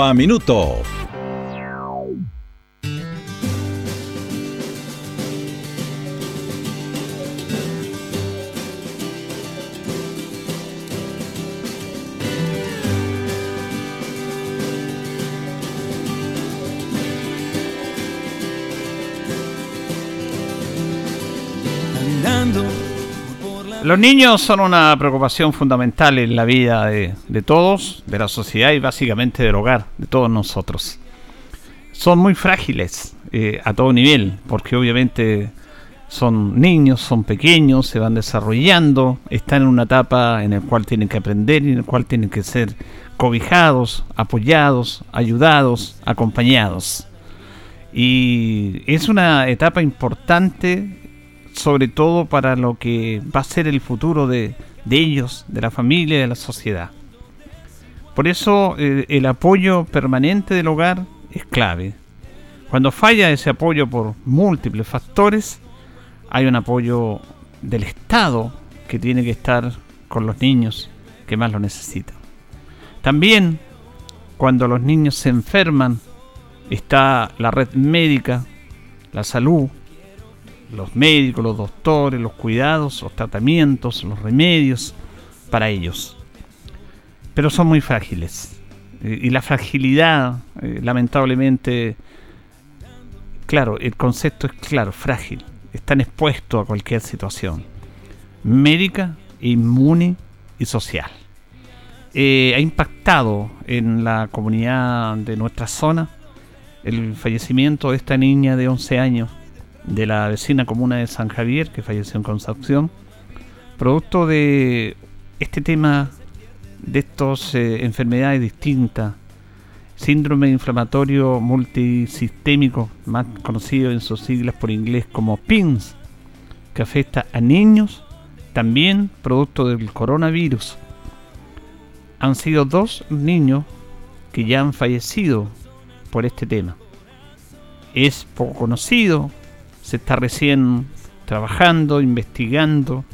a Minuto. Los niños son una preocupación fundamental en la vida de, todos, de la sociedad y básicamente del hogar, de todos nosotros. Son muy frágiles eh, a todo nivel, porque obviamente son niños, son pequeños, se van desarrollando, están en una etapa en la cual tienen que aprender y en la cual tienen que ser cobijados, apoyados, ayudados, acompañados. Y es una etapa importante sobre todo para lo que va a ser el futuro de, ellos, de la familia de la sociedad. Por eso eh, el apoyo permanente del hogar es clave. Cuando falla ese apoyo por múltiples factores, hay un apoyo del Estado que tiene que estar con los niños que más lo necesitan. También cuando los niños se enferman, está la red médica, la salud, los médicos, los doctores, los cuidados, los tratamientos, los remedios para ellos. Pero son muy frágiles. Y la fragilidad, eh, lamentablemente, claro, el concepto es claro, frágil. Están expuestos a cualquier situación. Médica, inmune y social. Eh, ha impactado en la comunidad de nuestra zona el fallecimiento de esta niña de 11 años de la vecina comuna de San Javier, que falleció en Concepción, producto de este tema de estas eh, enfermedades distintas, síndrome inflamatorio multisistémico, más conocido en sus siglas por inglés como PINS, que afecta a niños, también producto del coronavirus. Han sido dos niños que ya han fallecido por este tema. Es poco conocido, se está recién trabajando, investigando,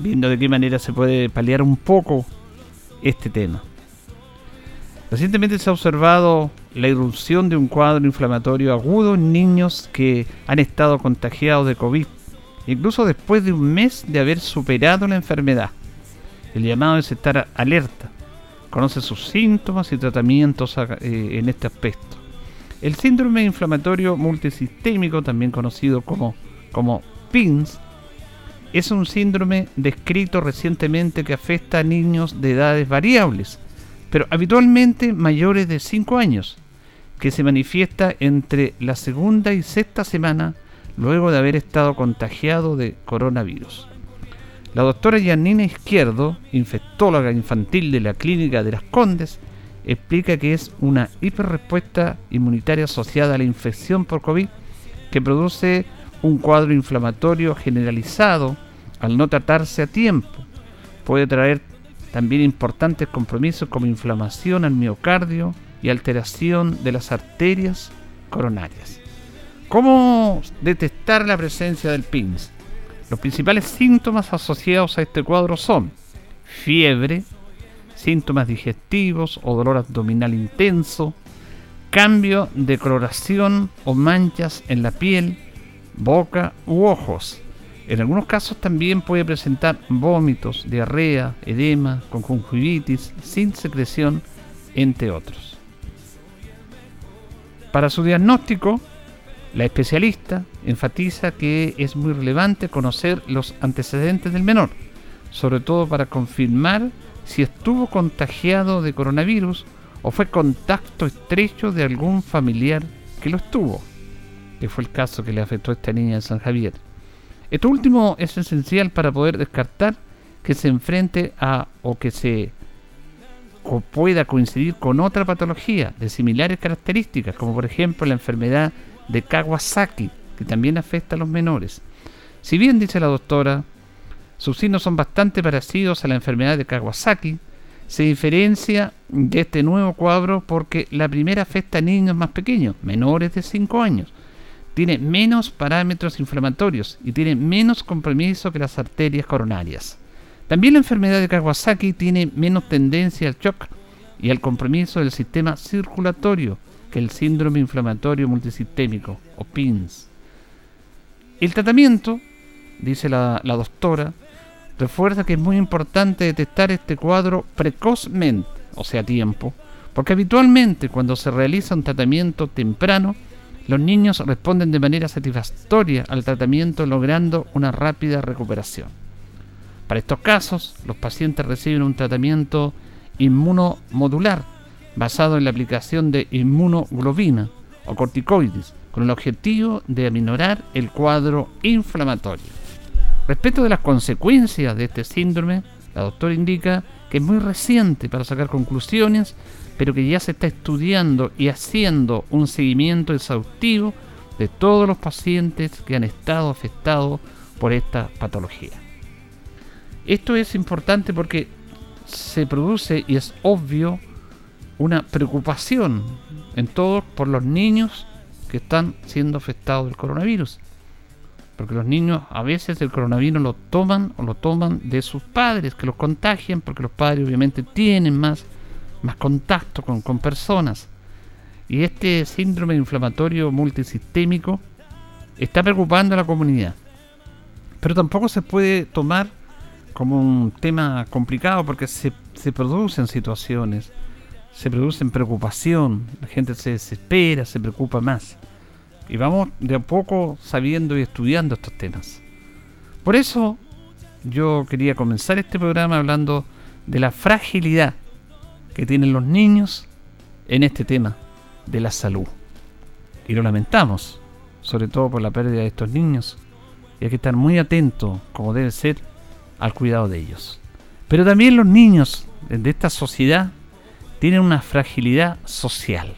viendo de qué manera se puede paliar un poco este tema. Recientemente se ha observado la irrupción de un cuadro inflamatorio agudo en niños que han estado contagiados de COVID, incluso después de un mes de haber superado la enfermedad. El llamado es estar alerta, conoce sus síntomas y tratamientos eh, en este aspecto. El síndrome inflamatorio multisistémico, también conocido como, como PINS, es un síndrome descrito recientemente que afecta a niños de edades variables, pero habitualmente mayores de 5 años, que se manifiesta entre la segunda y sexta semana luego de haber estado contagiado de coronavirus. La doctora Yanina Izquierdo, infectóloga infantil de la Clínica de las Condes, explica que es una hiperrespuesta inmunitaria asociada a la infección por COVID que produce un cuadro inflamatorio generalizado al no tratarse a tiempo. Puede traer también importantes compromisos como inflamación al miocardio y alteración de las arterias coronarias. ¿Cómo detectar la presencia del PINS? Los principales síntomas asociados a este cuadro son fiebre, síntomas digestivos o dolor abdominal intenso, cambio de coloración o manchas en la piel, boca u ojos. En algunos casos también puede presentar vómitos, diarrea, edema, conjuntivitis, sin secreción, entre otros. Para su diagnóstico, la especialista enfatiza que es muy relevante conocer los antecedentes del menor, sobre todo para confirmar si estuvo contagiado de coronavirus o fue contacto estrecho de algún familiar que lo estuvo, que fue el caso que le afectó a esta niña de San Javier. Esto último es esencial para poder descartar que se enfrente a o que se o pueda coincidir con otra patología de similares características, como por ejemplo la enfermedad de Kawasaki, que también afecta a los menores. Si bien, dice la doctora, sus signos son bastante parecidos a la enfermedad de Kawasaki, se diferencia de este nuevo cuadro porque la primera afecta a niños más pequeños, menores de 5 años. Tiene menos parámetros inflamatorios y tiene menos compromiso que las arterias coronarias. También la enfermedad de Kawasaki tiene menos tendencia al shock y al compromiso del sistema circulatorio que el síndrome inflamatorio multisistémico o PINS. El tratamiento, dice la, la doctora, refuerza que es muy importante detectar este cuadro precozmente, o sea, a tiempo, porque habitualmente cuando se realiza un tratamiento temprano, los niños responden de manera satisfactoria al tratamiento logrando una rápida recuperación. Para estos casos, los pacientes reciben un tratamiento inmunomodular basado en la aplicación de inmunoglobina o corticoides con el objetivo de aminorar el cuadro inflamatorio. Respecto de las consecuencias de este síndrome, la doctora indica que es muy reciente para sacar conclusiones, pero que ya se está estudiando y haciendo un seguimiento exhaustivo de todos los pacientes que han estado afectados por esta patología. Esto es importante porque se produce y es obvio una preocupación en todos por los niños que están siendo afectados del coronavirus. Porque los niños a veces el coronavirus lo toman o lo toman de sus padres, que los contagian, porque los padres obviamente tienen más, más contacto con, con personas. Y este síndrome inflamatorio multisistémico está preocupando a la comunidad. Pero tampoco se puede tomar como un tema complicado porque se, se producen situaciones, se producen preocupación, la gente se desespera, se preocupa más. Y vamos de a poco sabiendo y estudiando estos temas. Por eso yo quería comenzar este programa hablando de la fragilidad que tienen los niños en este tema de la salud. Y lo lamentamos, sobre todo por la pérdida de estos niños. Y hay que estar muy atento, como debe ser, al cuidado de ellos. Pero también los niños de esta sociedad tienen una fragilidad social.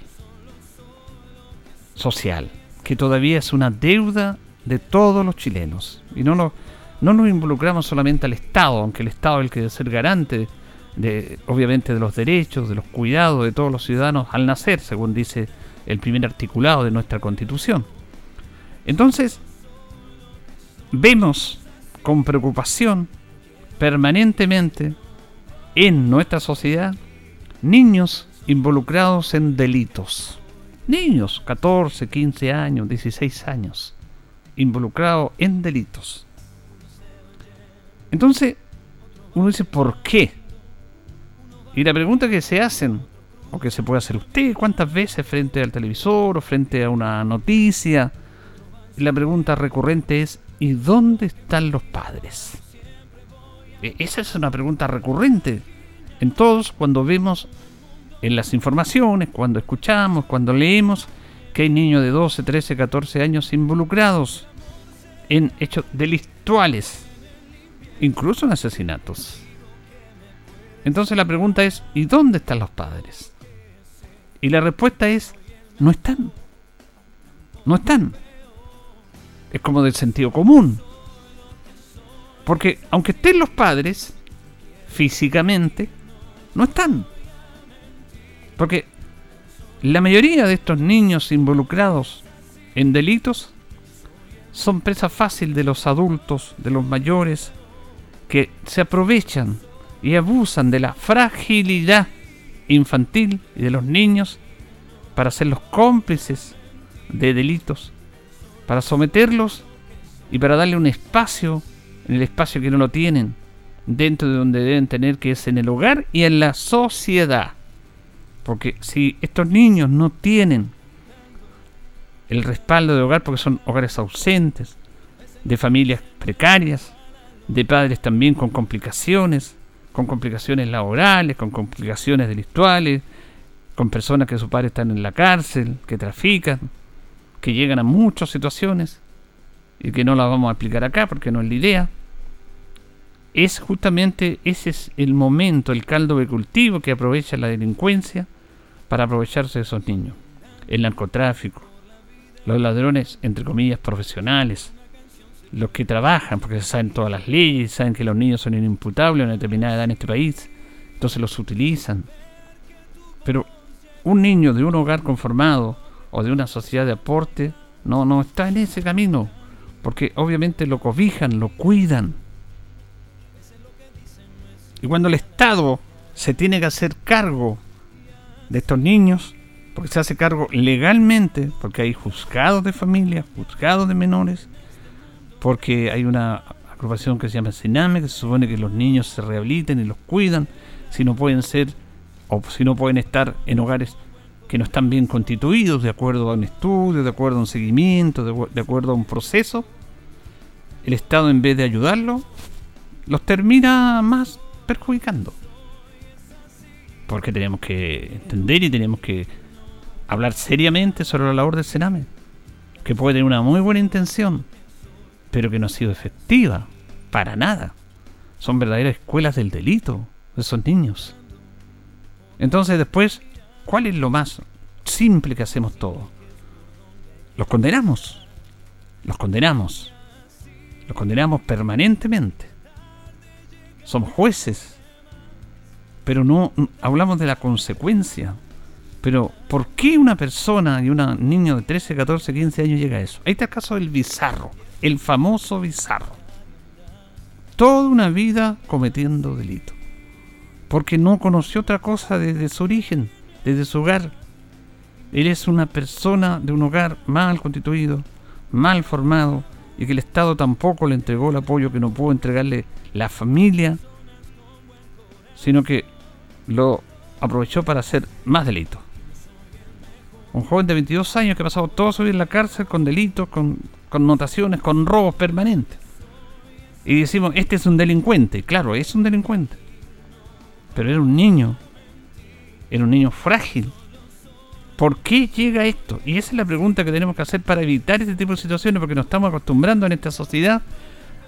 Social que todavía es una deuda de todos los chilenos. Y no nos, no nos involucramos solamente al Estado, aunque el Estado es el que debe ser garante de, obviamente, de los derechos, de los cuidados de todos los ciudadanos al nacer, según dice el primer articulado de nuestra Constitución. Entonces, vemos con preocupación permanentemente en nuestra sociedad niños involucrados en delitos niños, 14, 15 años, 16 años, involucrados en delitos. Entonces, uno dice, ¿por qué? Y la pregunta que se hacen, o que se puede hacer usted, ¿cuántas veces frente al televisor o frente a una noticia? La pregunta recurrente es, ¿y dónde están los padres? E, esa es una pregunta recurrente en todos cuando vemos en las informaciones, cuando escuchamos, cuando leemos que hay niños de 12, 13, 14 años involucrados en hechos delictuales, incluso en asesinatos. Entonces la pregunta es, ¿y dónde están los padres? Y la respuesta es, no están. No están. Es como del sentido común. Porque aunque estén los padres, físicamente, no están. Porque la mayoría de estos niños involucrados en delitos son presa fácil de los adultos, de los mayores, que se aprovechan y abusan de la fragilidad infantil y de los niños para ser los cómplices de delitos, para someterlos y para darle un espacio, en el espacio que no lo tienen, dentro de donde deben tener, que es en el hogar y en la sociedad. Porque si estos niños no tienen el respaldo de hogar, porque son hogares ausentes, de familias precarias, de padres también con complicaciones, con complicaciones laborales, con complicaciones delictuales, con personas que sus padres están en la cárcel, que trafican, que llegan a muchas situaciones y que no las vamos a explicar acá porque no es la idea. Es justamente ese es el momento, el caldo de cultivo que aprovecha la delincuencia para aprovecharse de esos niños. El narcotráfico, los ladrones, entre comillas, profesionales, los que trabajan porque saben todas las leyes, saben que los niños son inimputables a una determinada edad en este país, entonces los utilizan. Pero un niño de un hogar conformado o de una sociedad de aporte no, no está en ese camino, porque obviamente lo cobijan, lo cuidan. Y cuando el Estado se tiene que hacer cargo de estos niños, porque se hace cargo legalmente, porque hay juzgados de familia, juzgados de menores, porque hay una agrupación que se llama Siname, que se supone que los niños se rehabiliten y los cuidan, si no pueden ser o si no pueden estar en hogares que no están bien constituidos, de acuerdo a un estudio, de acuerdo a un seguimiento, de, de acuerdo a un proceso, el Estado en vez de ayudarlo, los termina más perjudicando. Porque tenemos que entender y tenemos que hablar seriamente sobre la labor del Sename, que puede tener una muy buena intención, pero que no ha sido efectiva, para nada. Son verdaderas escuelas del delito de esos niños. Entonces después, ¿cuál es lo más simple que hacemos todos? Los condenamos. Los condenamos. Los condenamos permanentemente. Somos jueces. Pero no hablamos de la consecuencia. Pero, ¿por qué una persona y un niño de 13, 14, 15 años llega a eso? Ahí está el caso del bizarro el famoso bizarro. Toda una vida cometiendo delito. Porque no conoció otra cosa desde su origen, desde su hogar. Él es una persona de un hogar mal constituido, mal formado, y que el Estado tampoco le entregó el apoyo que no pudo entregarle la familia, sino que lo aprovechó para hacer más delitos. Un joven de 22 años que ha pasado todo su vida en la cárcel con delitos, con connotaciones, con robos permanentes. Y decimos, este es un delincuente. Claro, es un delincuente. Pero era un niño. Era un niño frágil. ¿Por qué llega esto? Y esa es la pregunta que tenemos que hacer para evitar este tipo de situaciones, porque nos estamos acostumbrando en esta sociedad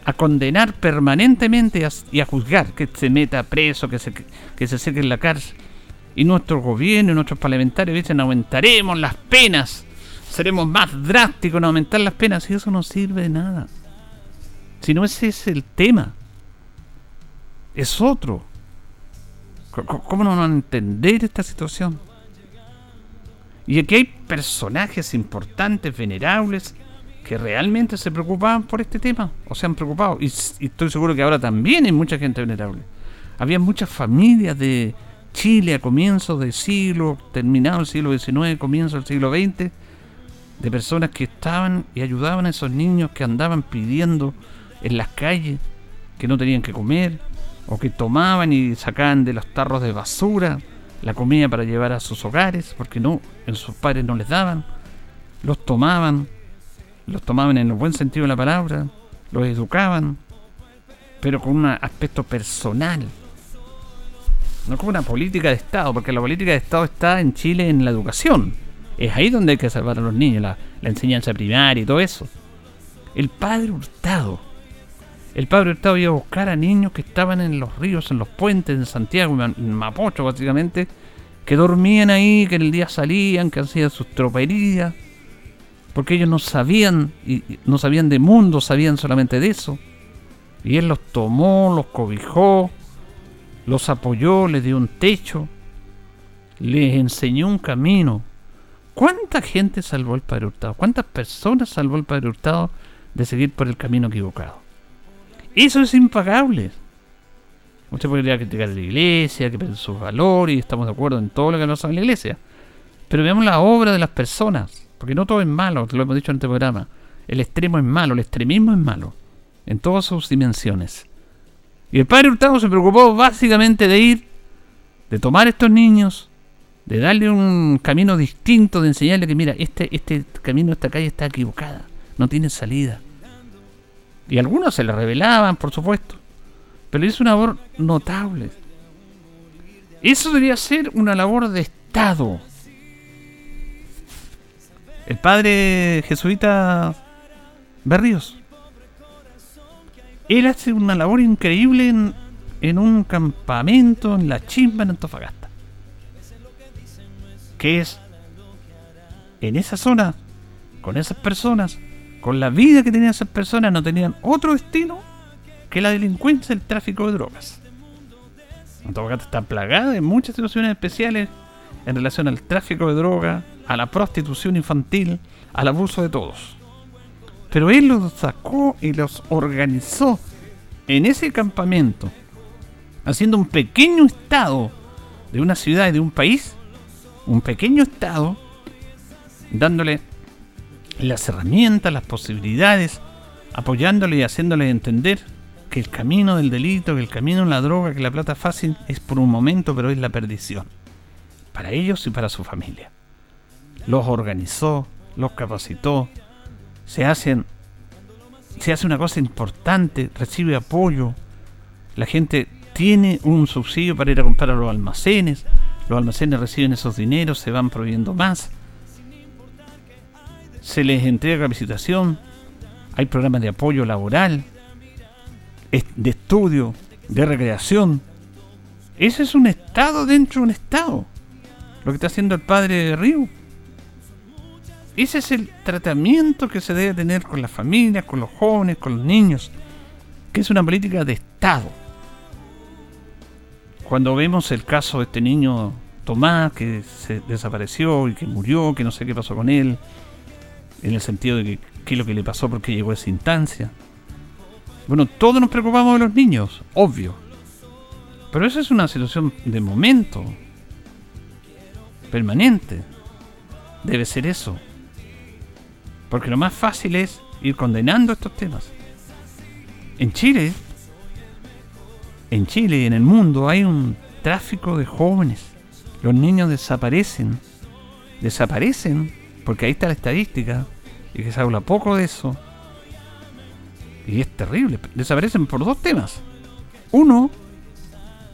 a condenar permanentemente y a, juzgar que se meta preso, que se, que se seque en la cárcel. Y nuestro gobierno y nuestros parlamentarios dicen aumentaremos las penas seremos más drásticos en aumentar las penas y eso no sirve de nada. Si no ese es el tema. Es otro. ¿Cómo no van a entender esta situación? Y aquí hay personajes importantes, venerables, que realmente se preocupaban por este tema, o se han preocupado. Y, estoy seguro que ahora también hay mucha gente venerable. Había muchas familias de Chile a comienzos del siglo, terminado el siglo XIX, comienzo del siglo XX, de personas que estaban y ayudaban a esos niños que andaban pidiendo en las calles que no tenían que comer o que tomaban y sacaban de los tarros de basura la comida para llevar a sus hogares porque no en sus padres no les daban los tomaban los tomaban en el buen sentido de la palabra los educaban pero con un aspecto personal no como una política de Estado porque la política de Estado está en Chile en la educación es ahí donde hay que salvar a los niños, la, enseñanza primaria y todo eso. El padre Hurtado. El padre Hurtado iba a buscar a niños que estaban en los ríos, en los puentes, en Santiago, en Mapocho básicamente, que dormían ahí, que en el día salían, que hacían sus troperías, porque ellos no sabían, y no sabían de mundo, sabían solamente de eso. Y él los tomó, los cobijó, los apoyó, les dio un techo, les enseñó un camino ¿Cuánta gente salvó el Padre Hurtado? ¿Cuántas personas salvó el Padre Hurtado de seguir por el camino equivocado? Eso es impagable. Usted podría criticar a la iglesia, que pierde sus valores, y estamos de acuerdo en todo lo que pasa en la iglesia. Pero veamos la obra de las personas, porque no todo es malo, lo hemos dicho en este programa. El extremo es malo, el extremismo es malo, en todas sus dimensiones. Y el padre Hurtado se preocupó básicamente de ir, de tomar estos niños, de darle un camino distinto, de enseñarle que mira, este, este camino, esta calle está equivocada, no tiene salida. Y algunos se le revelaban, por supuesto, pero es una labor notable. Eso debería ser una labor de Estado. El padre jesuita Berrios Él hace una labor increíble en, en un campamento en la chimba en Antofagasta. Que es en esa zona, con esas personas, con la vida que tenían esas personas, no tenían otro destino que la delincuencia y el tráfico de drogas. Antofagasta está plagada de muchas situaciones especiales en relación al tráfico de drogas, a la prostitución infantil, al abuso de todos. Pero él los sacó y los organizó en ese campamento, haciendo un pequeño estado de una ciudad y de un país, un pequeño estado, dándole las herramientas, las posibilidades, apoyándole y haciéndole entender que el camino del delito, que el camino en la droga, que la plata fácil es por un momento, pero es la perdición. Para ellos y para su familia. Los organizó, los capacitó, se hacen se hace una cosa importante, recibe apoyo, la gente tiene un subsidio para ir a comprar a los almacenes, los almacenes reciben esos dineros, se van proveyendo más, se les entrega capacitación, hay programas de apoyo laboral, de estudio, de recreación. Ese es un estado dentro de un estado. Lo que está haciendo el padre de Río. Ese es el tratamiento que se debe tener con las familias, con los jóvenes, con los niños, que es una política de Estado. Cuando vemos el caso de este niño Tomás, que se desapareció y que murió, que no sé qué pasó con él, en el sentido de que qué es lo que le pasó porque llegó a esa instancia. Bueno, todos nos preocupamos de los niños, obvio. Pero esa es una situación de momento, permanente. Debe ser eso. Porque lo más fácil es ir condenando estos temas. En Chile, en Chile y en el mundo hay un tráfico de jóvenes. Los niños desaparecen. Desaparecen porque ahí está la estadística y que se habla poco de eso. Y es terrible. Desaparecen por dos temas. Uno,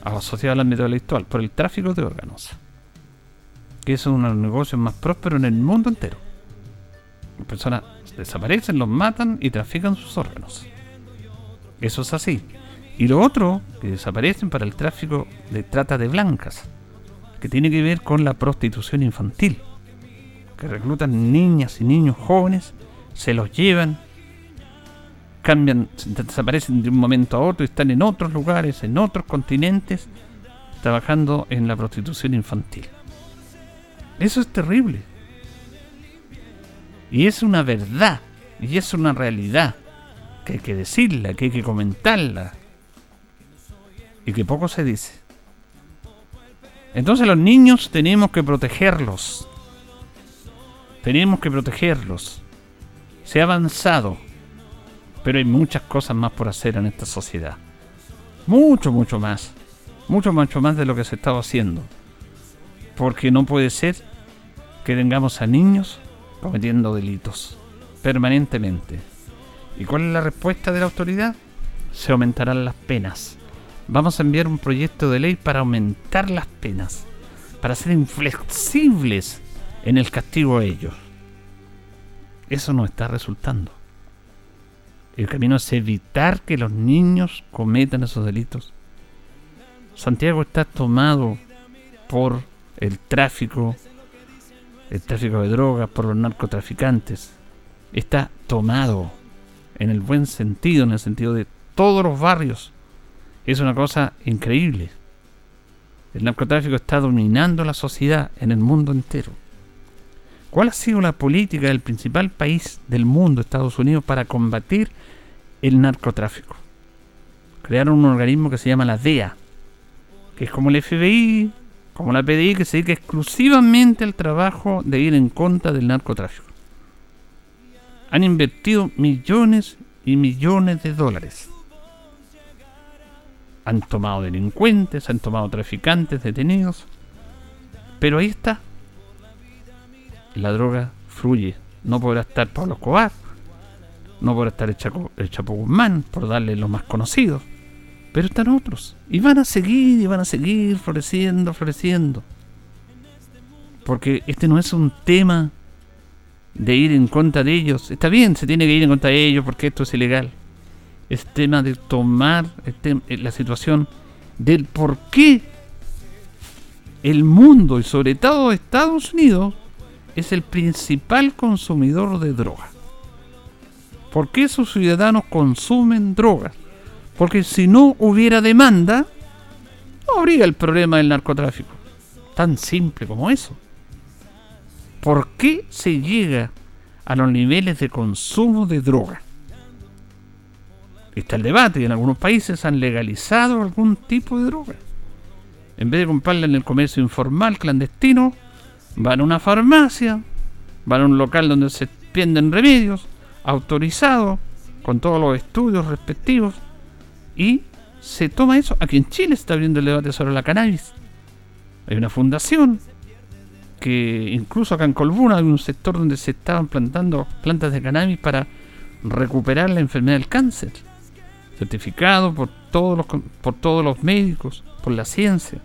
asociado al ámbito intelectual, por el tráfico de órganos. Que es uno de los negocios más prósperos en el mundo entero personas desaparecen, los matan y trafican sus órganos. Eso es así. Y lo otro, que desaparecen para el tráfico de trata de blancas, que tiene que ver con la prostitución infantil, que reclutan niñas y niños jóvenes, se los llevan, cambian, desaparecen de un momento a otro y están en otros lugares, en otros continentes, trabajando en la prostitución infantil. Eso es terrible. Y es una verdad, y es una realidad, que hay que decirla, que hay que comentarla, y que poco se dice. Entonces los niños tenemos que protegerlos. Tenemos que protegerlos. Se ha avanzado, pero hay muchas cosas más por hacer en esta sociedad. Mucho, mucho más. Mucho, mucho más de lo que se estaba haciendo. Porque no puede ser que tengamos a niños cometiendo delitos permanentemente. ¿Y cuál es la respuesta de la autoridad? Se aumentarán las penas. Vamos a enviar un proyecto de ley para aumentar las penas, para ser inflexibles en el castigo a ellos. Eso no está resultando. El camino es evitar que los niños cometan esos delitos. Santiago está tomado por el tráfico el tráfico de drogas por los narcotraficantes. Está tomado en el buen sentido, en el sentido de todos los barrios. Es una cosa increíble. El narcotráfico está dominando la sociedad en el mundo entero. ¿Cuál ha sido la política del principal país del mundo, Estados Unidos, para combatir el narcotráfico? Crearon un organismo que se llama la DEA, que es como el FBI como la PDI que se dedica exclusivamente al trabajo de ir en contra del narcotráfico. Han invertido millones y millones de dólares. Han tomado delincuentes, han tomado traficantes detenidos. Pero ahí está. La droga fluye. No podrá estar Pablo Escobar. No podrá estar el Chapo, Guzmán, por darle los más conocidos. Pero están otros. Y van a seguir, y van a seguir floreciendo, floreciendo. Porque este no es un tema de ir en contra de ellos. Está bien, se tiene que ir en contra de ellos porque esto es ilegal. es tema de tomar eh, la situación del por qué el mundo y sobre todo Estados Unidos es el principal consumidor de drogas. ¿Por qué sus ciudadanos consumen drogas? Porque si no hubiera demanda, no habría el problema del narcotráfico. Tan simple como eso. ¿Por qué se llega a los niveles de consumo de drogas? Está el debate en algunos países han legalizado algún tipo de droga. En vez de comprarla en el comercio informal, clandestino, van a una farmacia, van a un local donde se venden remedios, autorizado, con todos los estudios respectivos, y se toma eso. Aquí en Chile está abriendo el debate sobre la cannabis. Hay una fundación que incluso acá en Colbuna hay un sector donde se estaban plantando plantas de cannabis para recuperar la enfermedad del cáncer. Certificado por todos los, por todos los médicos, por la ciencia.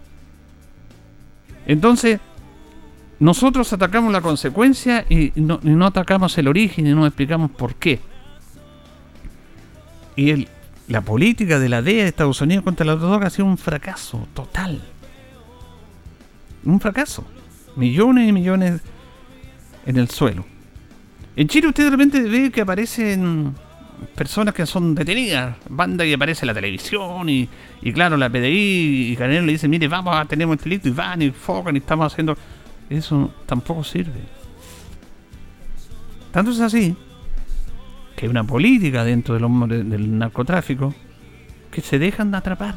Entonces, nosotros atacamos la consecuencia y no, atacamos el origen y no explicamos por qué. Y el, la política de la DEA de Estados Unidos contra la droga ha sido un fracaso total. Un fracaso. Millones y millones en el suelo. En Chile usted de repente ve que aparecen personas que son detenidas, banda que aparece en la televisión y, claro, la PDI y Canelo le dice, mire, vamos a tener un delito y van y focan y estamos haciendo... Eso tampoco sirve. Tanto es así que hay una política dentro del, del narcotráfico que se dejan de atrapar.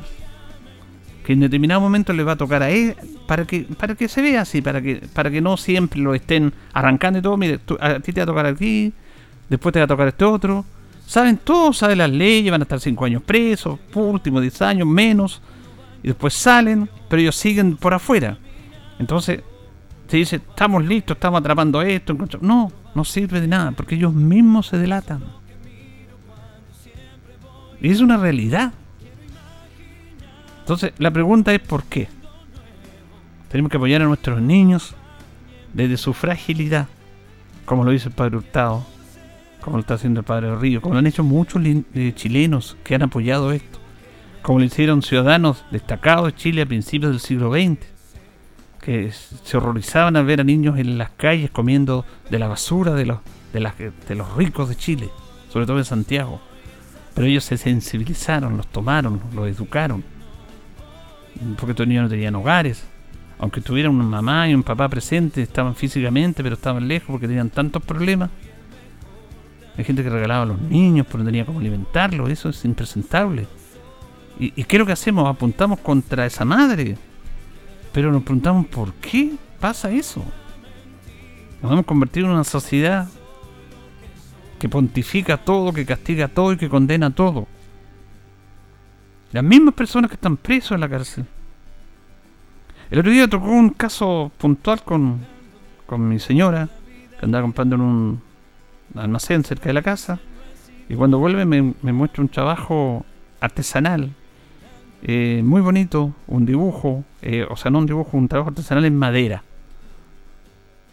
Que en determinado momento le va a tocar a él para que, para que se vea así, para que, para que no siempre lo estén arrancando y todo. Mire, a ti te va a tocar aquí, después te va a tocar este otro. Saben todo, saben las leyes, van a estar 5 años presos, por último 10 años menos, y después salen, pero ellos siguen por afuera. Entonces, se dice, estamos listos, estamos atrapando esto. No, no sirve de nada, porque ellos mismos se delatan. Y es una realidad. Entonces, la pregunta es ¿por qué? Tenemos que apoyar a nuestros niños desde su fragilidad, como lo dice el padre Hurtado, como lo está haciendo el padre Río, como lo han hecho muchos eh, chilenos que han apoyado esto, como lo hicieron ciudadanos destacados de Chile a principios del siglo XX que se horrorizaban al ver a niños en las calles comiendo de la basura de los, de, de los ricos de Chile, sobre todo en Santiago. Pero ellos se sensibilizaron, los tomaron, los educaron. Porque estos niños no tenían hogares. Aunque tuvieran una mamá y un papá presentes, estaban físicamente, pero estaban lejos porque tenían tantos problemas. Hay gente que regalaba a los niños, pero no tenía cómo alimentarlos. Eso es impresentable. ¿Y, y qué es lo que hacemos? Apuntamos contra esa madre pero nos preguntamos por qué pasa eso. Nos hemos convertido en una sociedad que pontifica todo, que castiga todo y que condena todo. Las mismas personas que están presos en la cárcel. El otro día tocó un caso puntual con, con mi señora, que andaba comprando en un almacén cerca de la casa, y cuando vuelve me, me muestra un trabajo artesanal eh, muy bonito, un dibujo, eh, o sea, no un dibujo, un trabajo artesanal en madera.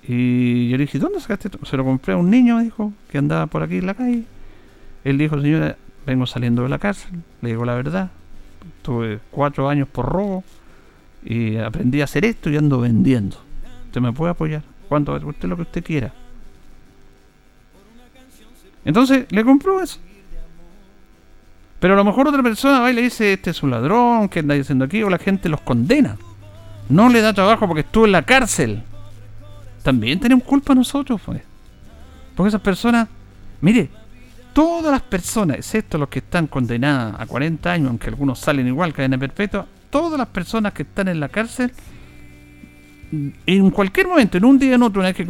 Y yo le dije, ¿dónde sacaste esto? Se lo compré a un niño, dijo, que andaba por aquí en la calle. Él dijo, señora, vengo saliendo de la cárcel, le digo la verdad. Tuve cuatro años por robo y aprendí a hacer esto y ando vendiendo. Usted me puede apoyar. ¿Cuánto? Usted lo que usted quiera. Entonces le compró eso. Pero a lo mejor otra persona va y le dice, este es un ladrón, ¿qué anda diciendo aquí? O la gente los condena. No le da trabajo porque estuvo en la cárcel. También tenemos culpa nosotros, pues. Porque esas personas, mire, todas las personas, excepto los que están condenadas a 40 años, aunque algunos salen igual, cadena perpetua, todas las personas que están en la cárcel, en cualquier momento, en un día en otro, una vez que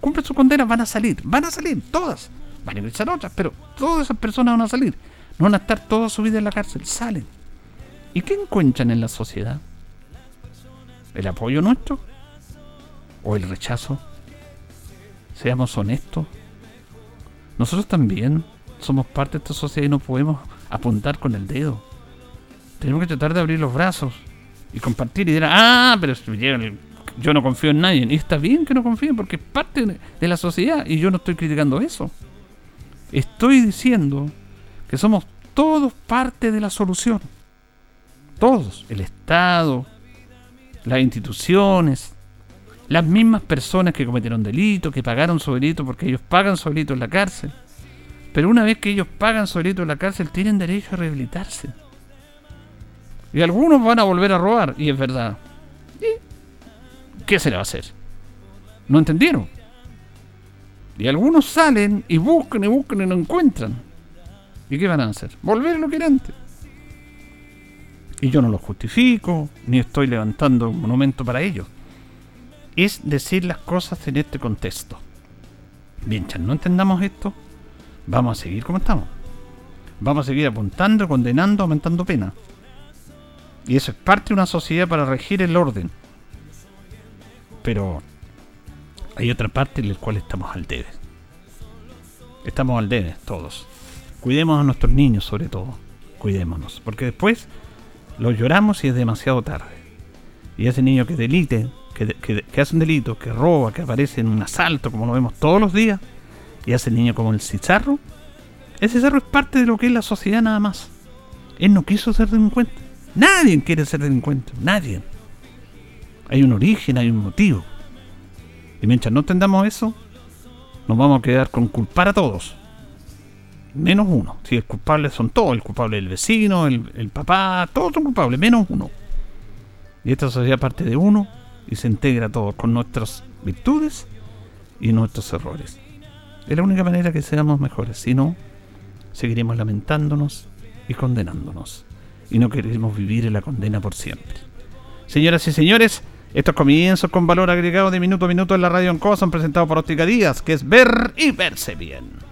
cumplen su condena, van a salir. Van a salir, todas. Van a ingresar otras, pero todas esas personas van a salir. No van a estar toda su vida en la cárcel, salen. ¿Y qué encuentran en la sociedad? ¿El apoyo nuestro? ¿O el rechazo? Seamos honestos. Nosotros también somos parte de esta sociedad y no podemos apuntar con el dedo. Tenemos que tratar de abrir los brazos y compartir y decir, ah, pero yo no confío en nadie. Y está bien que no confíen porque es parte de la sociedad y yo no estoy criticando eso. Estoy diciendo que somos todos parte de la solución. Todos, el Estado, las instituciones, las mismas personas que cometieron delitos, que pagaron su delito porque ellos pagan su delito en la cárcel. Pero una vez que ellos pagan su delito en la cárcel, tienen derecho a rehabilitarse. Y algunos van a volver a robar, y es verdad. ¿Y qué se le va a hacer? No entendieron. Y algunos salen y buscan y buscan y no encuentran. ¿Y qué van a hacer? Volver a lo que era antes. Y yo no lo justifico, ni estoy levantando un monumento para ello. Es decir las cosas en este contexto. Mientras no entendamos esto, vamos a seguir como estamos. Vamos a seguir apuntando, condenando, aumentando pena. Y eso es parte de una sociedad para regir el orden. Pero hay otra parte en la cual estamos al debe. Estamos al debe, todos. Cuidemos a nuestros niños sobre todo. Cuidémonos. Porque después los lloramos y es demasiado tarde. Y ese niño que delite, que, hace un delito, que roba, que aparece en un asalto, como lo vemos todos los días, y hace el niño como el cizarro, ese cizarro es parte de lo que es la sociedad nada más. Él no quiso ser delincuente. Nadie quiere ser delincuente. Nadie. Hay un origen, hay un motivo. Y mientras no entendamos eso, nos vamos a quedar con culpar a todos. Menos uno. Si el culpable son todos, el culpable del vecino, el, el papá, todos son culpables, menos uno. Y esta sociedad parte de uno y se integra todo con nuestras virtudes y nuestros errores. Es la única manera que seamos mejores. Si no, seguiremos lamentándonos y condenándonos. Y no queremos vivir en la condena por siempre. Señoras y señores, estos comienzos con valor agregado de minuto a minuto en la radio en son presentados por Óptica Díaz, que es ver y verse bien.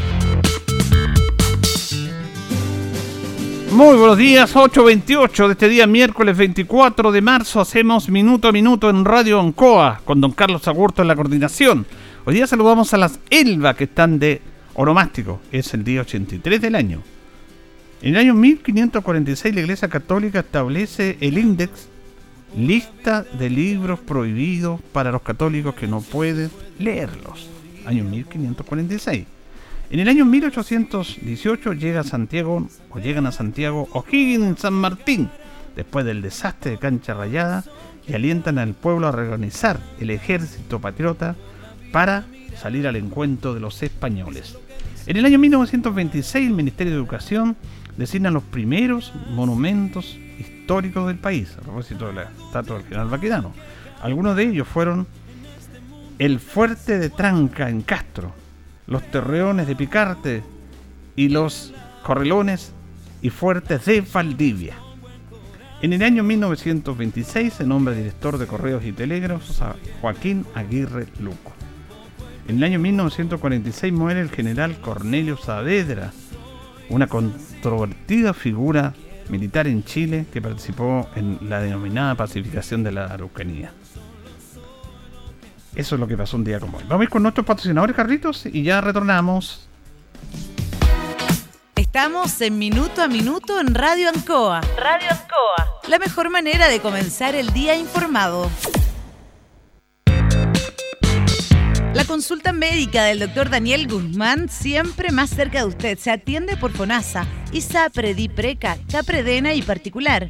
Muy buenos días, 8.28 de este día, miércoles 24 de marzo. Hacemos minuto a minuto en Radio Ancoa con don Carlos Agurto en la coordinación. Hoy día saludamos a las Elba que están de oromástico. Es el día 83 del año. En el año 1546 la Iglesia Católica establece el índice lista de libros prohibidos para los católicos que no pueden leerlos. Año 1546. En el año 1818 llega Santiago, o llegan a Santiago O'Higgins San Martín, después del desastre de Cancha Rayada, y alientan al pueblo a reorganizar el ejército patriota para salir al encuentro de los españoles. En el año 1926 el Ministerio de Educación designa los primeros monumentos históricos del país, a propósito de la estatua del general Baquedano. Algunos de ellos fueron el Fuerte de Tranca en Castro, los terreones de Picarte y los correlones y fuertes de Valdivia. En el año 1926 se nombra director de correos y telégrafos a Joaquín Aguirre Luco. En el año 1946 muere el general Cornelio Saavedra, una controvertida figura militar en Chile que participó en la denominada pacificación de la Araucanía. Eso es lo que pasó un día como hoy. Vamos a ir con nuestros patrocinadores, Carlitos, y ya retornamos. Estamos en Minuto a Minuto en Radio Ancoa. Radio Ancoa. La mejor manera de comenzar el día informado. La consulta médica del doctor Daniel Guzmán siempre más cerca de usted. Se atiende por FONASA, ISAPRE, DIPRECA, CAPREDENA y particular.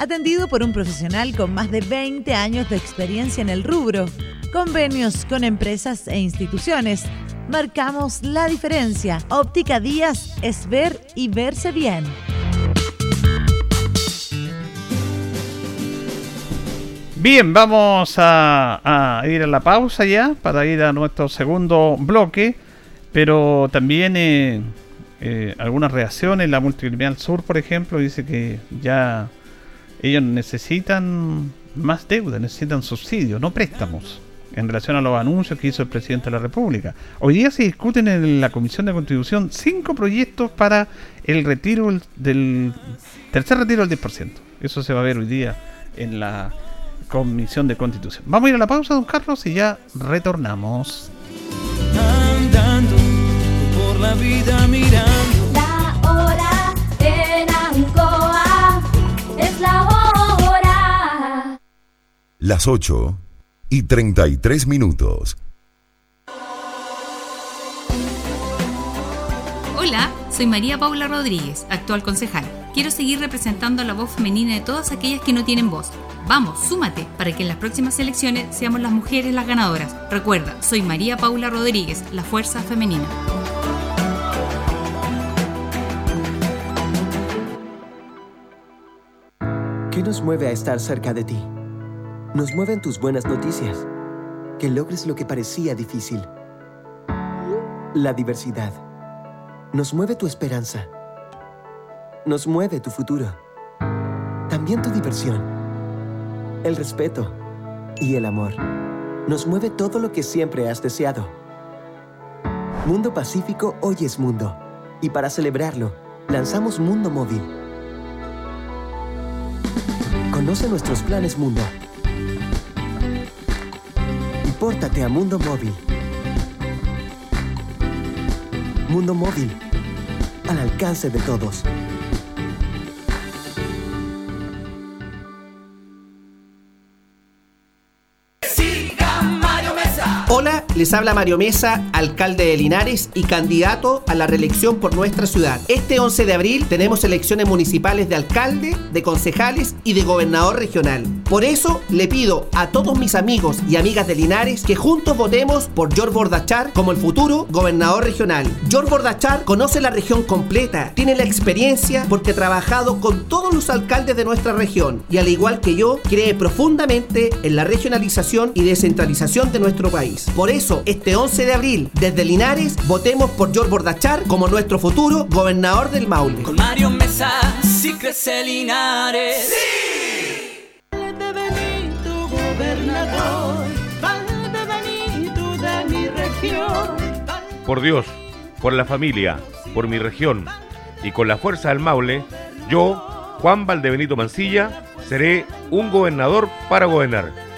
Atendido por un profesional con más de 20 años de experiencia en el rubro. Convenios con empresas e instituciones. Marcamos la diferencia. Óptica Díaz es ver y verse bien. Bien, vamos a, ir a la pausa ya para ir a nuestro segundo bloque, pero también eh, eh, algunas reacciones. La Multicriminal Sur, por ejemplo, dice que ya ellos necesitan más deuda, necesitan subsidios, no préstamos, en relación a los anuncios que hizo el presidente de la República. Hoy día se discuten en la Comisión de Constitución cinco proyectos para el retiro del tercer retiro del 10%. Eso se va a ver hoy día en la Comisión de Constitución. Vamos a ir a la pausa, don Carlos, y ya retornamos. Andando por la vida mirando. Las 8 y 33 minutos. Hola, soy María Paula Rodríguez, actual concejal. Quiero seguir representando la voz femenina de todas aquellas que no tienen voz Vamos, súmate para que en las próximas elecciones seamos las mujeres las ganadoras. Recuerda, soy María Paula Rodríguez, la Fuerza Femenina. ¿Qué nos mueve a estar cerca de ti? Nos mueven tus buenas noticias. Que logres lo que parecía difícil. La diversidad. Nos mueve tu esperanza. Nos mueve tu futuro. También tu diversión el respeto y el amor. Nos mueve todo lo que siempre has deseado. Mundo Pacífico hoy es mundo. Y para celebrarlo, lanzamos Mundo Móvil. Conoce nuestros planes Mundo. Y pórtate a Mundo Móvil. Mundo Móvil. Al alcance de todos. Les habla Mario Mesa, alcalde de Linares y candidato a la reelección por nuestra ciudad. Este 11 de abril tenemos elecciones municipales de alcalde, de concejales y de gobernador regional. Por eso le pido a todos mis amigos y amigas de Linares que juntos votemos por George Bordachar como el futuro gobernador regional. George Bordachar conoce la región completa, tiene la experiencia porque ha trabajado con todos los alcaldes de nuestra región y al igual que yo cree profundamente en la regionalización y descentralización de nuestro país. Por eso este 11 de abril, desde Linares, votemos por George Bordachar como nuestro futuro gobernador del Maule. Con Mario Mesa, sí crece Linares. ¡Sí! Benito, gobernador, Benito de mi región. Por Dios, por la familia, por mi región y con la fuerza del Maule, yo, Juan Valdebenito Mancilla, seré un gobernador para gobernar.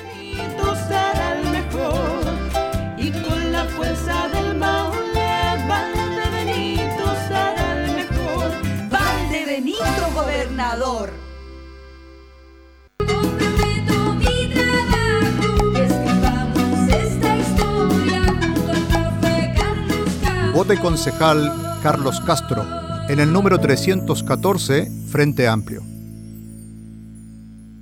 Vote concejal Carlos Castro en el número 314 Frente Amplio.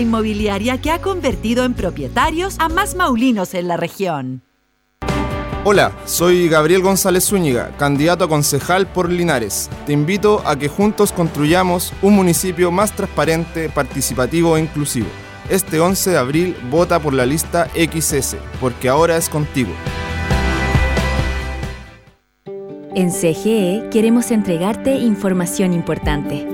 inmobiliaria que ha convertido en propietarios a más maulinos en la región. Hola, soy Gabriel González Zúñiga, candidato a concejal por Linares. Te invito a que juntos construyamos un municipio más transparente, participativo e inclusivo. Este 11 de abril vota por la lista XS, porque ahora es contigo. En CGE queremos entregarte información importante.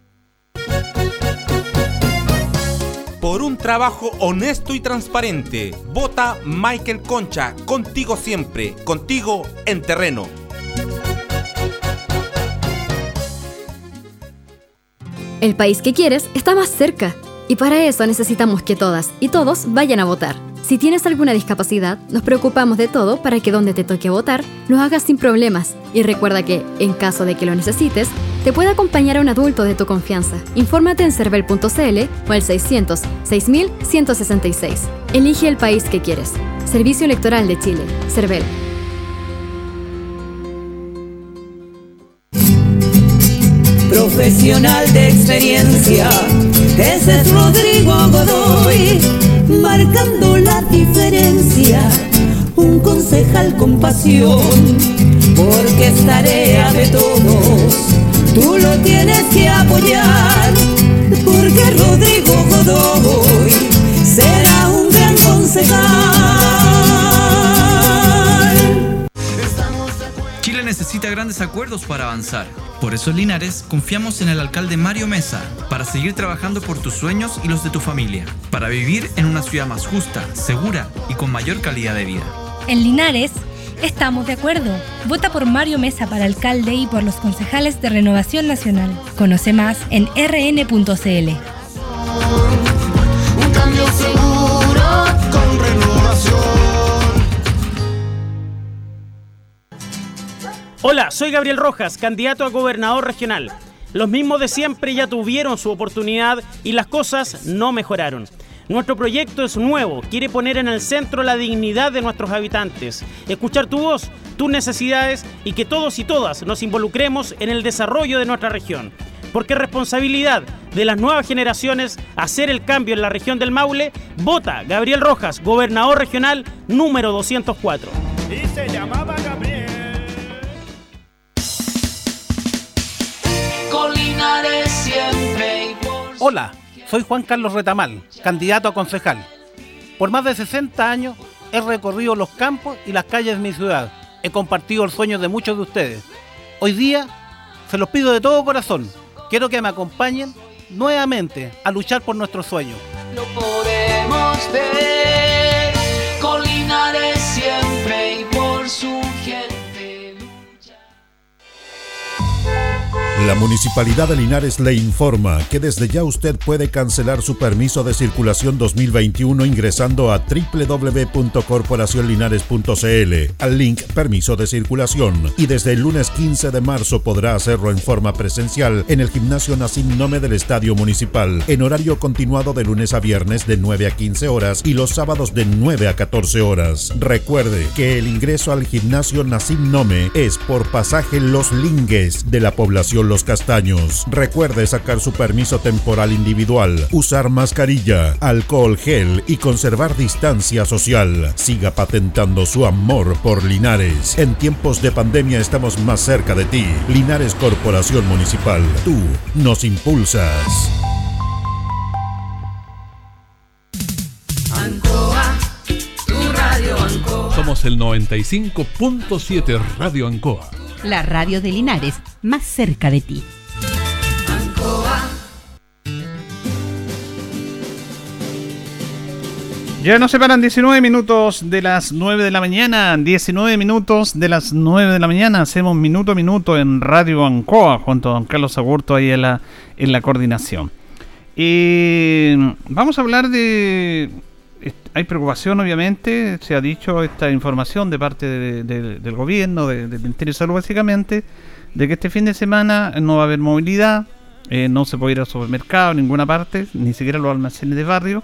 Por un trabajo honesto y transparente, vota Michael Concha, contigo siempre, contigo en terreno. El país que quieres está más cerca y para eso necesitamos que todas y todos vayan a votar. Si tienes alguna discapacidad, nos preocupamos de todo para que donde te toque votar lo hagas sin problemas. Y recuerda que, en caso de que lo necesites, te puede acompañar a un adulto de tu confianza. Infórmate en cervel.cl o al 600 6166. Elige el país que quieres. Servicio Electoral de Chile. Cervel. Profesional de experiencia, ese es Rodrigo Godoy, marcando la diferencia. Un concejal con pasión, porque es tarea de todos, tú lo tienes que apoyar, porque Rodrigo Godoy será un gran concejal. Chile necesita grandes acuerdos para avanzar. Por eso en Linares confiamos en el alcalde Mario Mesa para seguir trabajando por tus sueños y los de tu familia, para vivir en una ciudad más justa, segura y con mayor calidad de vida. En Linares estamos de acuerdo. Vota por Mario Mesa para alcalde y por los concejales de Renovación Nacional. Conoce más en rn.cl. Un cambio seguro con renovación. Hola, soy Gabriel Rojas, candidato a gobernador regional. Los mismos de siempre ya tuvieron su oportunidad y las cosas no mejoraron. Nuestro proyecto es nuevo, quiere poner en el centro la dignidad de nuestros habitantes, escuchar tu voz, tus necesidades y que todos y todas nos involucremos en el desarrollo de nuestra región. Porque es responsabilidad de las nuevas generaciones hacer el cambio en la región del Maule. Vota Gabriel Rojas, gobernador regional número 204. Y se llamaba Gabriel. Colinares siempre. Hola, soy Juan Carlos Retamal, candidato a concejal. Por más de 60 años he recorrido los campos y las calles de mi ciudad. He compartido el sueño de muchos de ustedes. Hoy día se los pido de todo corazón. Quiero que me acompañen nuevamente a luchar por nuestros sueños. Lo podemos ver. Siempre y por su La Municipalidad de Linares le informa que desde ya usted puede cancelar su permiso de circulación 2021 ingresando a www.corporacionlinares.cl al link Permiso de circulación y desde el lunes 15 de marzo podrá hacerlo en forma presencial en el Gimnasio Nacim Nome del Estadio Municipal en horario continuado de lunes a viernes de 9 a 15 horas y los sábados de 9 a 14 horas. Recuerde que el ingreso al Gimnasio Nacim Nome es por pasaje Los Lingues de la población Los Castaños. Recuerde sacar su permiso temporal individual, usar mascarilla, alcohol gel y conservar distancia social. Siga patentando su amor por Linares. En tiempos de pandemia estamos más cerca de ti. Linares Corporación Municipal. Tú nos impulsas. Ancoa, tu radio Ancoa. Somos el 95.7 Radio Ancoa. La radio de Linares, más cerca de ti. Ya nos separan 19 minutos de las 9 de la mañana. 19 minutos de las 9 de la mañana. Hacemos minuto a minuto en Radio Ancoa junto a don Carlos Agurto ahí en la, en la coordinación. Y vamos a hablar de... Hay preocupación, obviamente, se ha dicho esta información de parte de- de- del gobierno, de- del Ministerio de Salud básicamente, de que este fin de semana no va a haber movilidad, eh, no se puede ir al supermercado, a ninguna parte, ni siquiera los almacenes de barrio.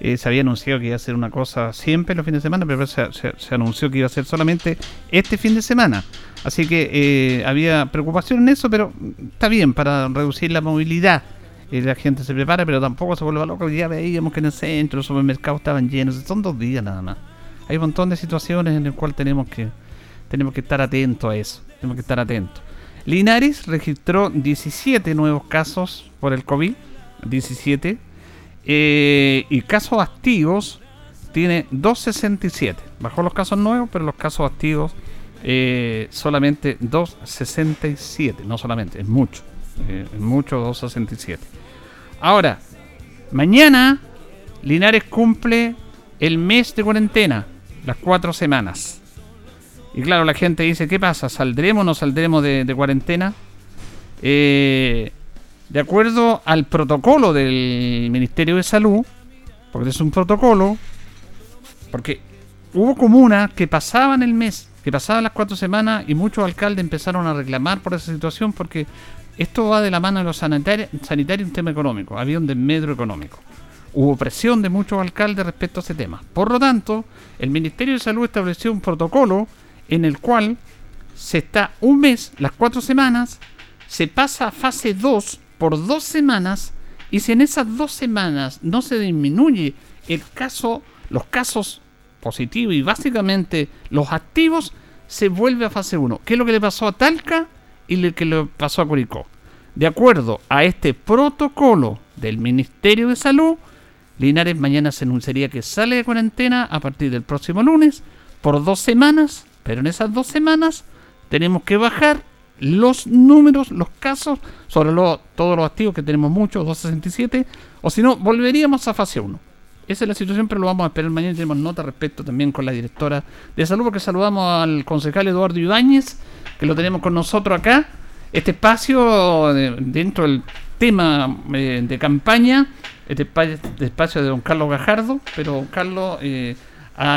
Eh, se había anunciado que iba a ser una cosa siempre los fines de semana, pero se, se- se anunció que iba a ser solamente este fin de semana. Así que eh, había preocupación en eso, pero está bien para reducir la movilidad. Eh, la gente se prepara, pero tampoco se vuelva loca. Día veíamos que en el centro los supermercados estaban llenos. Son dos días nada más. Hay un montón de situaciones en las cuales tenemos que, tenemos que estar atentos a eso. tenemos que estar atentos. Linares registró 17 nuevos casos por el COVID, 17, eh, y casos activos tiene 267. Bajó los casos nuevos, pero los casos activos eh, solamente 267. No solamente, es mucho. eh, es mucho 267. Ahora, mañana Linares cumple el mes de cuarentena, las cuatro semanas. Y claro, la gente dice, ¿qué pasa? ¿Saldremos o no saldremos de, cuarentena? Eh, de acuerdo al protocolo del Ministerio de Salud, porque es un protocolo, porque hubo comunas que pasaban el mes, que pasaban las cuatro semanas y muchos alcaldes empezaron a reclamar por esa situación porque esto va de la mano de los sanitarios, sanitario un tema económico, había un desmedro económico. Hubo presión de muchos alcaldes respecto a ese tema. Por lo tanto, el Ministerio de Salud estableció un protocolo en el cual se está un mes, las cuatro semanas, se pasa a fase 2 por dos semanas y si en esas dos semanas no se disminuye el caso, los casos positivos y básicamente los activos, se vuelve a fase 1. ¿Qué es lo que le pasó a Talca y lo que le pasó a Curicó? De acuerdo a este protocolo del Ministerio de Salud, Linares mañana se anunciaría que sale de cuarentena a partir del próximo lunes por dos semanas, pero en esas dos semanas tenemos que bajar los números, los casos, sobre lo- todos los activos que tenemos muchos, 267, o si no, volveríamos a fase 1. Esa es la situación, pero lo vamos a esperar mañana. Tenemos nota respecto también con la directora de salud, porque saludamos al concejal Eduardo Ibáñez, que lo tenemos con nosotros acá. Este espacio, de- dentro del tema eh, de campaña, este este espacio de don Carlos Gajardo, pero don Carlos eh,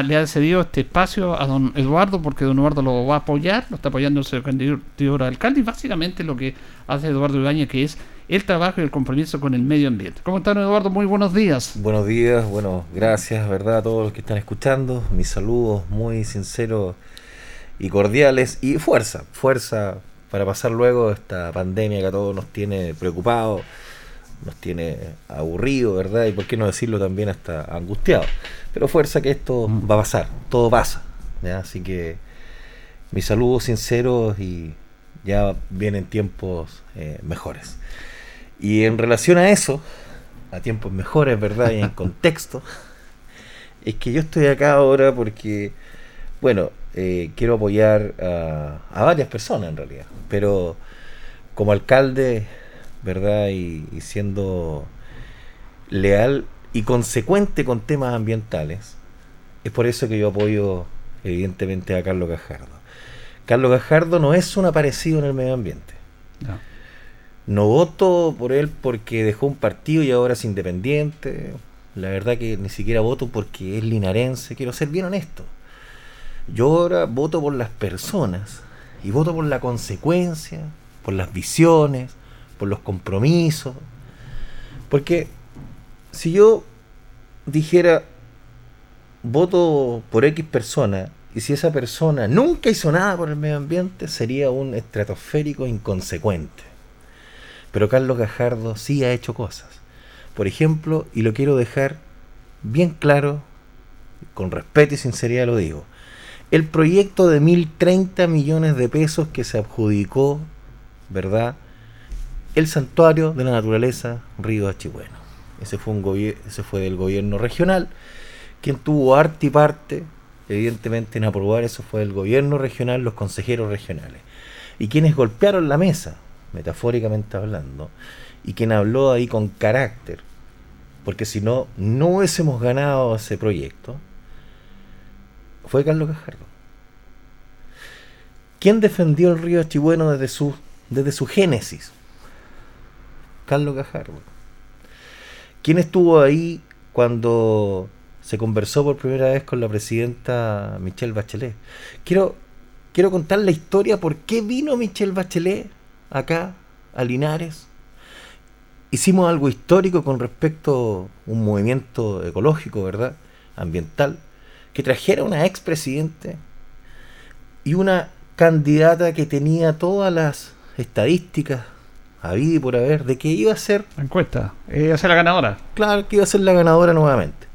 le ha cedido este espacio a don Eduardo porque don Eduardo lo va a apoyar, lo está apoyando candidatura a alcalde y básicamente lo que hace Eduardo Ibáñez que es el trabajo y el compromiso con el medio ambiente. ¿Cómo están Eduardo? Muy buenos días. Buenos días, bueno, gracias, ¿verdad? A todos los que están escuchando. Mis saludos muy sinceros y cordiales. Y fuerza, fuerza para pasar luego esta pandemia que a todos nos tiene preocupados, nos tiene aburridos, ¿verdad? Y por qué no decirlo también hasta angustiados. Pero fuerza que esto va a pasar, todo pasa. ¿ya? Así que mis saludos sinceros y ya vienen tiempos eh, mejores. Y en relación a eso, a tiempos mejores, ¿verdad? Y en contexto, es que yo estoy acá ahora porque, bueno, eh, quiero apoyar a, a varias personas en realidad, pero como alcalde, ¿verdad? Y, y siendo leal y consecuente con temas ambientales, es por eso que yo apoyo evidentemente a Carlos Gajardo. Carlos Gajardo no es un aparecido en el medio ambiente. No. No voto por él porque dejó un partido y ahora es independiente. La verdad que ni siquiera voto porque es linarense. Quiero ser bien honesto. Yo ahora voto por las personas y voto por la consecuencia, por las visiones, por los compromisos. Porque si yo dijera voto por X persona y si esa persona nunca hizo nada por el medio ambiente, sería un estratosférico inconsecuente. Pero Carlos Gajardo sí ha hecho cosas. Por ejemplo, y lo quiero dejar bien claro, con respeto y sinceridad lo digo, el proyecto de 1.030 millones de pesos que se adjudicó, ¿verdad? El santuario de la naturaleza Río Achigüeno. Ese fue, un ese fue del gobierno regional, quien tuvo arte y parte, evidentemente, en aprobar eso fue el gobierno regional, los consejeros regionales. Y quienes golpearon la mesa, metafóricamente hablando, y quien habló ahí con carácter, porque si no, no hubiésemos ganado ese proyecto, fue Carlos Gajardo. ¿Quién defendió el río Achigüeno desde su, desde su génesis? Carlos Gajardo. ¿Quién estuvo ahí cuando se conversó por primera vez con la presidenta Michelle Bachelet? Quiero, quiero contar la historia por qué vino Michelle Bachelet acá a Linares. Hicimos algo histórico con respecto a un movimiento ecológico, ¿verdad? Ambiental, que trajera una expresidente y una candidata que tenía todas las estadísticas y por haber de que iba a ser La encuesta, iba a ser la ganadora. Claro que iba a ser la ganadora nuevamente.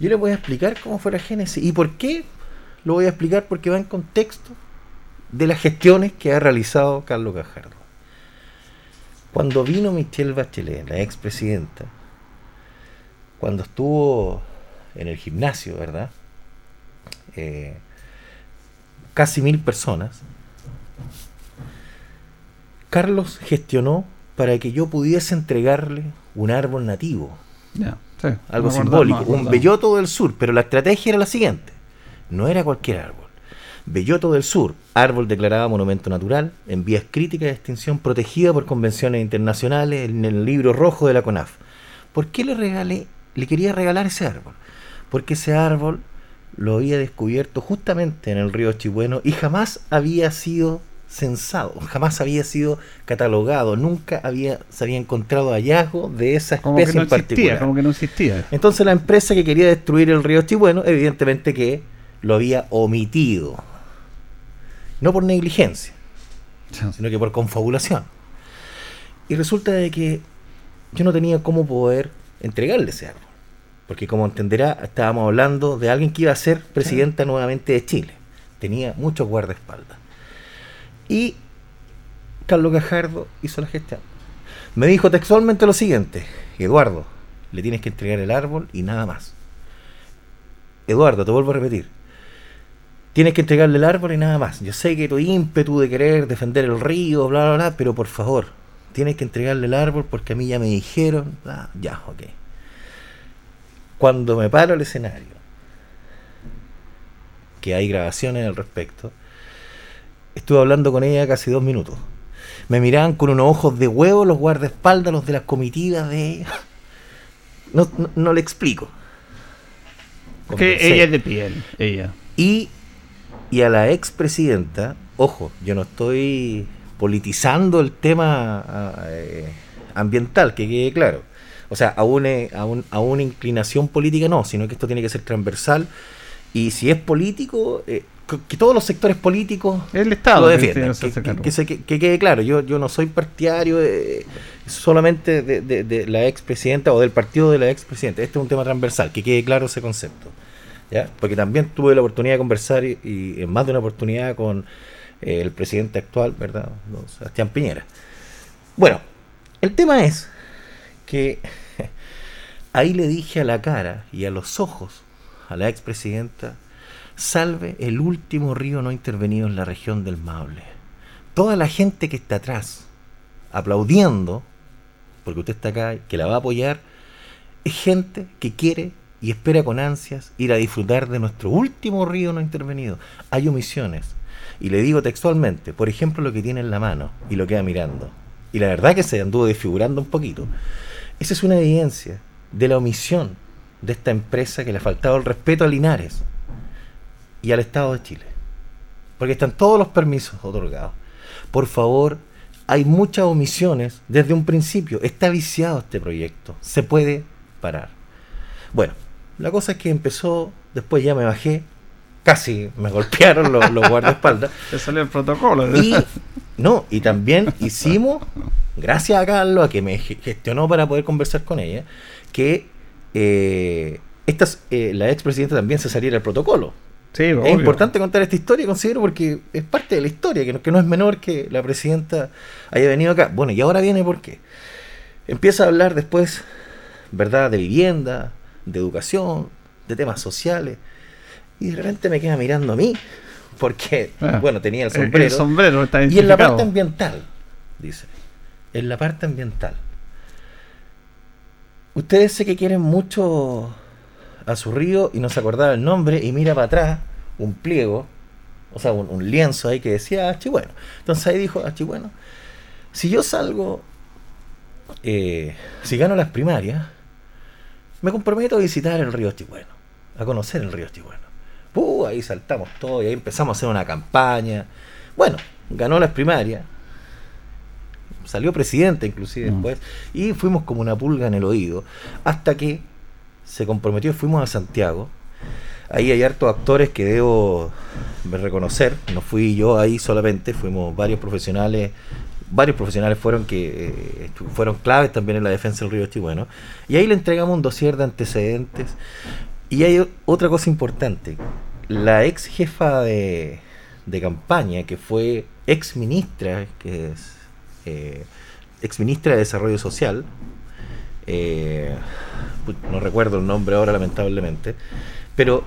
Yo le voy a explicar cómo fue la génesis y por qué. Lo voy a explicar porque va en contexto de las gestiones que ha realizado Carlos Gajardo. Cuando vino Michelle Bachelet, la expresidenta, cuando estuvo en el gimnasio, ¿verdad? Eh, casi mil personas, Carlos gestionó para que yo pudiese entregarle un árbol nativo. Sí, algo simbólico, un belloto del sur, pero la estrategia era la siguiente, no era cualquier árbol. Belloto del Sur, árbol declarado monumento natural, en vías críticas de extinción, protegida por convenciones internacionales en el libro rojo de la CONAF. ¿Por qué le regalé, le quería regalar ese árbol? Porque ese árbol lo había descubierto justamente en el río Chibueno y jamás había sido censado, jamás había sido catalogado, nunca había, se había encontrado hallazgo de esa Como que especie no en particular. existía, como que no existía. Entonces la empresa que quería destruir el río Chibueno, evidentemente que lo había omitido. No por negligencia, sino que por confabulación. Y resulta de que yo no tenía cómo poder entregarle ese árbol. Porque como entenderá, estábamos hablando de alguien que iba a ser presidenta nuevamente de Chile. Tenía muchos guardaespaldas. Y Carlos Gajardo hizo la gestión. Me dijo textualmente lo siguiente, Eduardo, le tienes que entregar el árbol y nada más. Eduardo, te vuelvo a repetir, tienes que entregarle el árbol y nada más. Yo sé que tu ímpetu de querer defender el río, bla, bla, bla, pero por favor, tienes que entregarle el árbol porque a mí ya me dijeron, bla, ya, ok. Cuando me paro al escenario, que hay grabaciones al respecto, estuve hablando con ella casi dos minutos. Me miraban con unos ojos de huevo los guardaespaldas, los de las comitivas de ella. No, no, no le explico. Que Conversé. ella es de piel, ella. Y, y a la expresidenta, ojo, yo no estoy politizando el tema ah, eh, ambiental, que quede claro. O sea, a una, a, un- a una inclinación política no, sino que esto tiene que ser transversal. Y si es político, eh, que, todos los sectores políticos El Estado lo que defiendan. que se- quede claro, yo, yo no soy partidario de- solamente de, de- de la expresidenta o del partido de la expresidenta. Este es un tema transversal, que quede claro ese concepto. Porque también tuve la oportunidad de conversar y, y en más de una oportunidad con eh, el presidente actual, ¿verdad? Don Sebastián Piñera. Bueno, el tema es que ahí le dije a la cara y a los ojos a la expresidenta, salve el último río no intervenido en la región del Maule. Toda la gente que está atrás, aplaudiendo, porque usted está acá, que la va a apoyar, es gente que quiere y espera con ansias ir a disfrutar de nuestro último río no intervenido. Hay omisiones. Y le digo textualmente, por ejemplo, lo que tiene en la mano y lo queda mirando. Y la verdad que se anduvo desfigurando un poquito. Esa es una evidencia de la omisión de esta empresa que le ha faltado el respeto a Linares y al Estado de Chile. Porque están todos los permisos otorgados. Por favor, hay muchas omisiones desde un principio. Está viciado este proyecto. Se puede parar. Bueno, la cosa es que empezó, después ya me bajé, casi me golpearon los, los guardaespaldas. Te salió el protocolo. Y no, y también hicimos, gracias a Carlos, a que me ge- gestionó para poder conversar con ella, que eh, estas, eh, la expresidenta también se saliera del protocolo. Sí, es obvio. importante contar esta historia, considero, porque es parte de la historia, que no, que no es menor que la presidenta haya venido acá. Bueno, y ahora viene por qué. Empieza a hablar después, ¿verdad?, de vivienda, de educación, de temas sociales, y de repente me queda mirando a mí, porque, Ah, bueno, tenía el el- el sombrero. sombrero está y en la parte ambiental, dice. En la parte ambiental. Ustedes sé que quieren mucho a su río y no se acordaba el nombre y mira para atrás un pliego, o sea, un, un lienzo ahí que decía Achibueno. Entonces ahí dijo Achibueno, si yo salgo, eh, si gano las primarias, me comprometo a visitar el río Achibueno, a conocer el río Achibueno. Uh, ahí saltamos todo y ahí empezamos a hacer una campaña. Bueno, ganó las primarias, salió presidente inclusive después, y fuimos como una pulga en el oído, hasta que se comprometió, fuimos a Santiago. Ahí hay hartos actores que debo reconocer, no fui yo ahí solamente, fuimos varios profesionales, varios profesionales fueron que eh, fueron claves también en la defensa del río Chihuahua. Y ahí le entregamos un dossier de antecedentes. Y hay otra cosa importante, la ex jefa de, de campaña, que fue ex ministra, que es eh, ex ministra de Desarrollo Social, eh, no recuerdo el nombre ahora lamentablemente, pero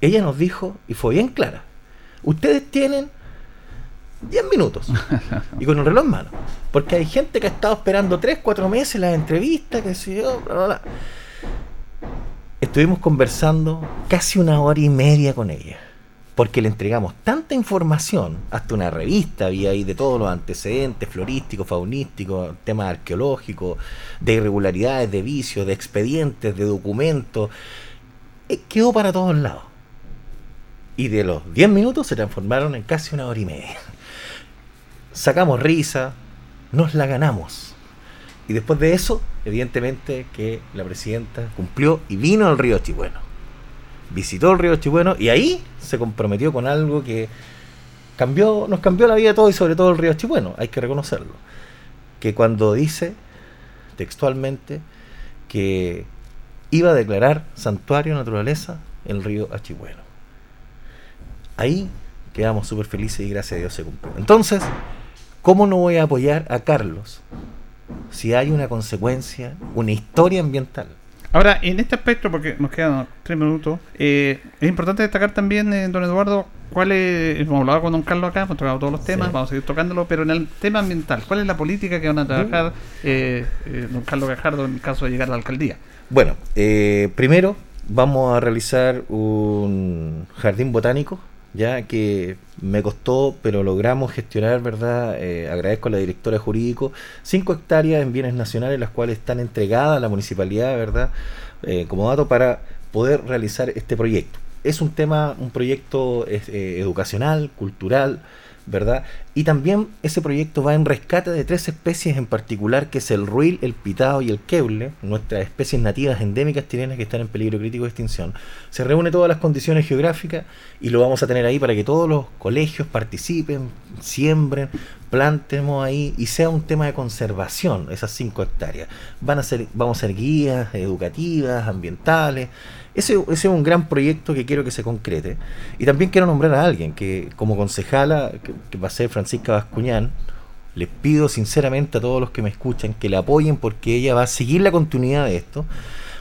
ella nos dijo, y fue bien clara, ustedes tienen 10 minutos y con un reloj en mano, porque hay gente que ha estado esperando 3, 4 meses las entrevistas, que sé yo, bla, bla, bla. Estuvimos conversando casi una hora y media con ella porque le entregamos tanta información, hasta una revista había ahí de todos los antecedentes florísticos, faunísticos, temas arqueológicos, de irregularidades, de vicios, de expedientes, de documentos, eh, quedó para todos lados. Y de los 10 minutos se transformaron en casi una hora y media. Sacamos risa, nos la ganamos. Y después de eso, evidentemente que la presidenta cumplió y vino al río Chihueno visitó el río Chihueno y ahí se comprometió con algo que cambió, nos cambió la vida a todos y sobre todo el río Chihueno, hay que reconocerlo. Que cuando dice textualmente que iba a declarar santuario naturaleza el río Achihueno. Ahí quedamos súper felices y gracias a Dios se cumplió. Entonces, ¿cómo no voy a apoyar a Carlos si hay una consecuencia, una historia ambiental? Ahora, en este aspecto, porque nos quedan tres minutos, eh, es importante destacar también, eh, don Eduardo, cuál es, hemos hablado con don Carlos acá, hemos tocado todos los temas, vamos a seguir tocándolo, pero en el tema ambiental, ¿cuál es la política que van a trabajar eh, don Carlos Gajardo en caso de llegar a la alcaldía? Bueno, primero vamos a realizar un jardín botánico, ya que me costó, pero logramos gestionar, ¿verdad? agradezco a la directora jurídico, cinco hectáreas en bienes nacionales, las cuales están entregadas a la municipalidad, ¿verdad? como dato para poder realizar este proyecto. Es un tema, un proyecto educacional, cultural, ¿verdad? Y también ese proyecto va en rescate de tres especies en particular, que es el ruil, el pitao y el keule, nuestras especies nativas endémicas chilenas que están en peligro crítico de extinción. Se reúne todas las condiciones geográficas y lo vamos a tener ahí para que todos los colegios participen, siembren, plantemos ahí y sea un tema de conservación, esas cinco hectáreas. Van a ser, vamos a ser guías educativas, ambientales, ese, es un gran proyecto que quiero que se concrete. Y también quiero nombrar a alguien que como concejala, que, va a ser Francisca Bascuñán, les pido sinceramente a todos los que me escuchan que la apoyen porque ella va a seguir la continuidad de esto.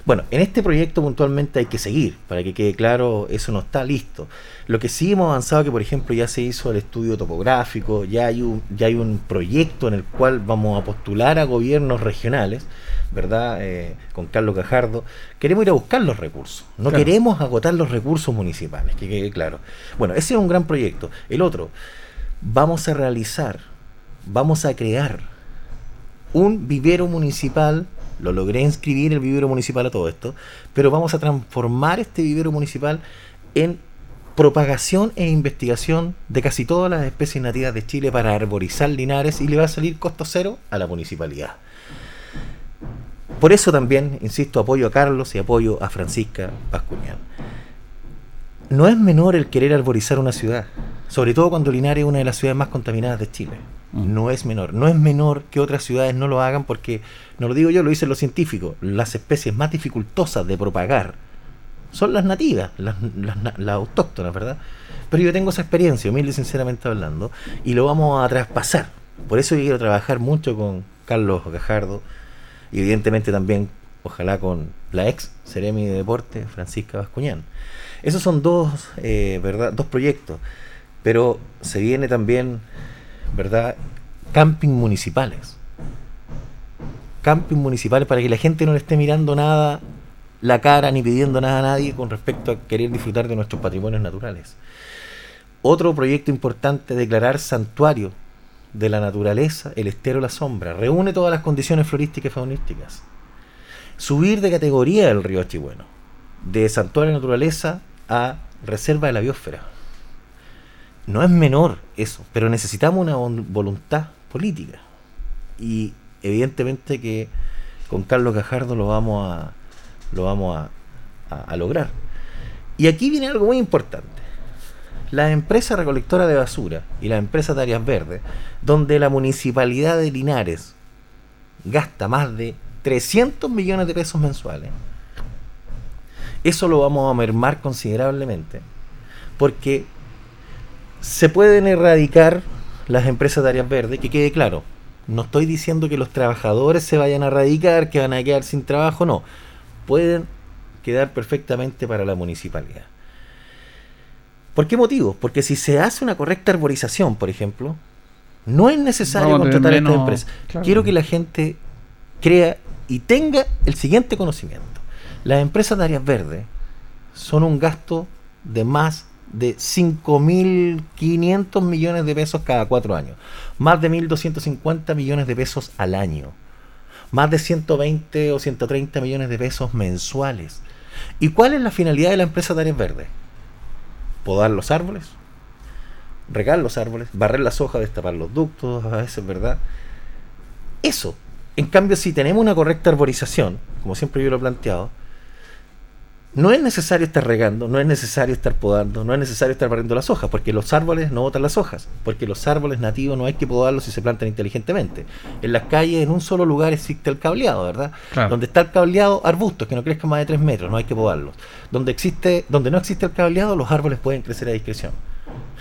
Bueno, en este proyecto puntualmente hay que seguir, para que quede claro, eso no está listo. Lo que sí hemos avanzado que, por ejemplo, ya se hizo el estudio topográfico, ya hay un, ya hay un proyecto en el cual vamos a postular a gobiernos regionales ¿verdad? Eh, con Carlos Cajardo, queremos ir a buscar los recursos, no queremos agotar los recursos municipales, que quede claro. Bueno, ese es un gran proyecto. El otro, vamos a realizar, vamos a crear un vivero municipal, lo logré inscribir el vivero municipal a todo esto, pero vamos a transformar este vivero municipal en propagación e investigación de casi todas las especies nativas de Chile para arborizar linares y le va a salir costo cero a la municipalidad. Por eso también, insisto, apoyo a Carlos y apoyo a Francisca Pascuñán. No es menor el querer arborizar una ciudad, sobre todo cuando Linares es una de las ciudades más contaminadas de Chile. Mm. No es menor. No es menor que otras ciudades no lo hagan porque, no lo digo yo, lo dicen los científicos, las especies más dificultosas de propagar son las nativas, las, las autóctonas, ¿verdad? Pero yo tengo esa experiencia, humilde y sinceramente hablando, y lo vamos a traspasar. Por eso yo quiero trabajar mucho con Carlos Gajardo, y evidentemente también, ojalá con la ex Seremi de Deporte, Francisca Bascuñán. Esos son dos, eh, ¿verdad? dos proyectos, pero se viene también, ¿verdad? Camping municipales. Camping municipales para que la gente no le esté mirando nada la cara ni pidiendo nada a nadie con respecto a querer disfrutar de nuestros patrimonios naturales. Otro proyecto importante, declarar santuario de la naturaleza, el estero la sombra, reúne todas las condiciones florísticas y faunísticas. Subir de categoría el río Chihueno, de santuario de naturaleza a reserva de la biosfera. No es menor eso, pero necesitamos una voluntad política. Y evidentemente que con Carlos Cajardo lo vamos a, lo vamos a lograr. Y aquí viene algo muy importante la empresa recolectora de basura y la empresa de áreas verdes, donde la municipalidad de Linares gasta más de 300 millones de pesos mensuales, eso lo vamos a mermar considerablemente, porque Se pueden erradicar las empresas de áreas verdes, que quede claro. No estoy diciendo que los trabajadores se vayan a erradicar, que van a quedar sin trabajo, no. Pueden quedar perfectamente para la municipalidad. ¿Por qué motivo? Porque si se hace una correcta arborización, por ejemplo, no es necesario contratar a esta empresa. claro. Quiero que la gente crea y tenga el siguiente conocimiento. Las empresas de áreas verdes son un gasto de más de 5.500 millones de pesos cada cuatro años. Más de 1.250 millones de pesos al año. Más de 120 o 130 millones de pesos mensuales. ¿Y cuál es la finalidad de la empresa de áreas verdes? Podar los árboles, regar los árboles, barrer las hojas, destapar los ductos, a veces, ¿verdad? Eso. En cambio, si tenemos una correcta arborización, como siempre yo lo he planteado, no es necesario estar regando, no es necesario estar podando, no es necesario estar barriendo las hojas, porque los árboles no botan las hojas, porque los árboles nativos no hay que podarlos si se plantan inteligentemente. En las calles, en un solo lugar existe el cableado, ¿verdad? Claro. Donde está el cableado, arbustos que no crezcan más de 3 metros, no hay que podarlos. Donde existe, donde no existe el cableado, los árboles pueden crecer a discreción.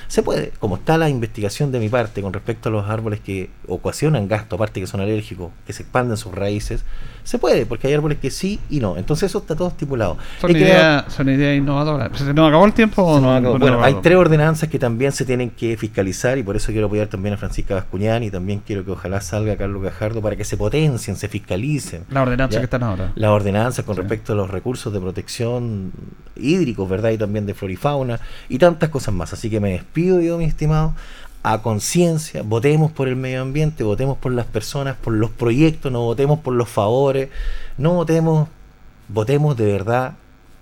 Se puede, como está la investigación de mi parte con respecto a los árboles que ocasionan gasto, aparte que son alérgicos, que se expanden sus raíces, se puede, porque hay árboles que sí y no. Entonces eso está todo estipulado. Son ideas son ideas innovadoras. ¿Se nos acabó el tiempo? o no? acabó. No, Bueno, no, hay tres ordenanzas que también se tienen que fiscalizar y por eso quiero apoyar también a Francisca Bascuñán y también quiero que ojalá salga Carlos Gajardo para que se potencien, se fiscalicen. Las ordenanzas que están ahora. Las ordenanzas con respecto a los recursos de protección hídricos, ¿verdad? Y también de flora y fauna y tantas cosas más. Así que me despido yo, mi estimado, a conciencia, votemos por el medio ambiente, votemos por las personas, por los proyectos, no votemos por los favores, no votemos, votemos de verdad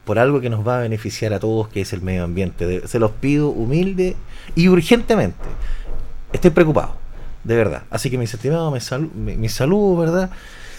por algo que nos va a beneficiar a todos, que es el medio ambiente. Se los pido humilde y urgentemente. Estoy preocupado, de verdad. Así que mis estimados, mi, salu- mi, mi ¿verdad?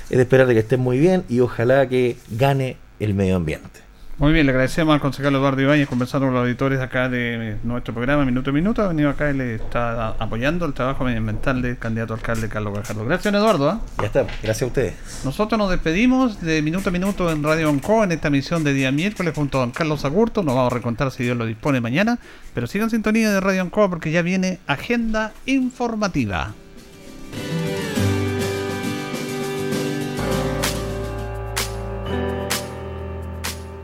Es de esperar de que estén muy bien y ojalá que gane el medio ambiente. Muy bien, le agradecemos al concejal Eduardo Ibáñez conversando con los auditores acá de nuestro programa Minuto a Minuto. Ha venido acá y le está apoyando el trabajo medioambiental del candidato alcalde Carlos Gajardo. Gracias, Eduardo. ¿ah? Ya está, gracias a ustedes. Nosotros nos despedimos de Minuto a Minuto en Radio Onco en esta emisión de día miércoles junto a don Carlos Agurto. Nos vamos a recontar si Dios lo dispone mañana. Pero sigan sintonía de Radio Onco porque ya viene agenda informativa.